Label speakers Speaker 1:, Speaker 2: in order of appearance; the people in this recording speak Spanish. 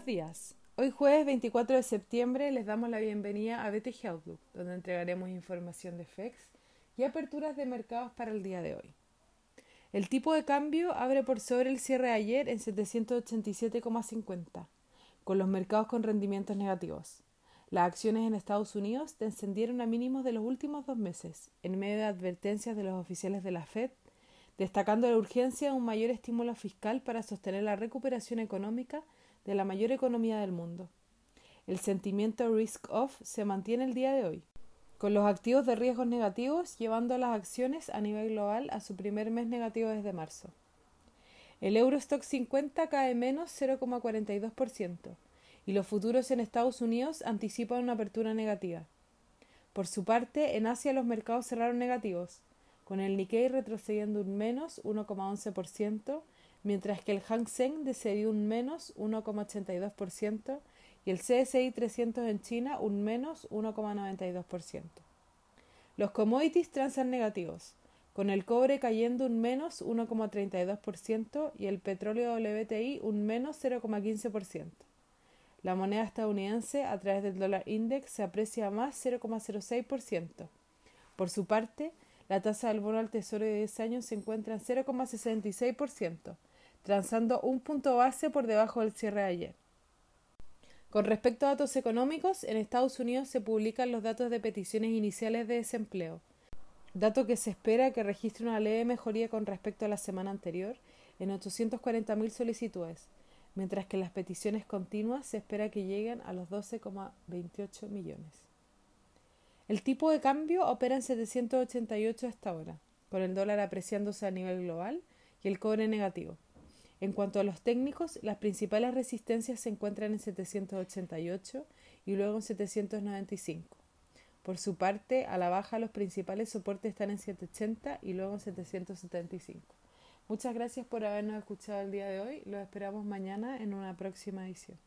Speaker 1: Buenos días. Hoy jueves 24 de septiembre les damos la bienvenida a BTG Outlook, donde entregaremos información de FEX y aperturas de mercados para el día de hoy. El tipo de cambio abre por sobre el cierre de ayer en 787,50, con los mercados con rendimientos negativos. Las acciones en Estados Unidos descendieron a mínimos de los últimos dos meses, en medio de advertencias de los oficiales de la Fed, destacando la urgencia de un mayor estímulo fiscal para sostener la recuperación económica de la mayor economía del mundo. El sentimiento risk-off se mantiene el día de hoy, con los activos de riesgos negativos llevando las acciones a nivel global a su primer mes negativo desde marzo. El Eurostock 50 cae menos 0,42% y los futuros en Estados Unidos anticipan una apertura negativa. Por su parte, en Asia los mercados cerraron negativos, con el Nikkei retrocediendo un menos 1,11%, mientras que el Hang Seng descendió un menos 1,82% y el CSI 300 en China un menos 1,92%. Los commodities transan negativos, con el cobre cayendo un menos 1,32% y el petróleo WTI un menos 0,15%. La moneda estadounidense a través del dólar index se aprecia más 0,06%. Por su parte, la tasa del bono al tesoro de 10 años se encuentra en 0,66%, transando un punto base por debajo del cierre de ayer. Con respecto a datos económicos, en Estados Unidos se publican los datos de peticiones iniciales de desempleo, dato que se espera que registre una leve mejoría con respecto a la semana anterior en 840.000 solicitudes, mientras que las peticiones continuas se espera que lleguen a los 12,28 millones. El tipo de cambio opera en 788 hasta ahora, con el dólar apreciándose a nivel global y el cobre negativo. En cuanto a los técnicos, las principales resistencias se encuentran en 788 y luego en 795. Por su parte, a la baja los principales soportes están en 780 y luego en 775. Muchas gracias por habernos escuchado el día de hoy. Los esperamos mañana en una próxima edición.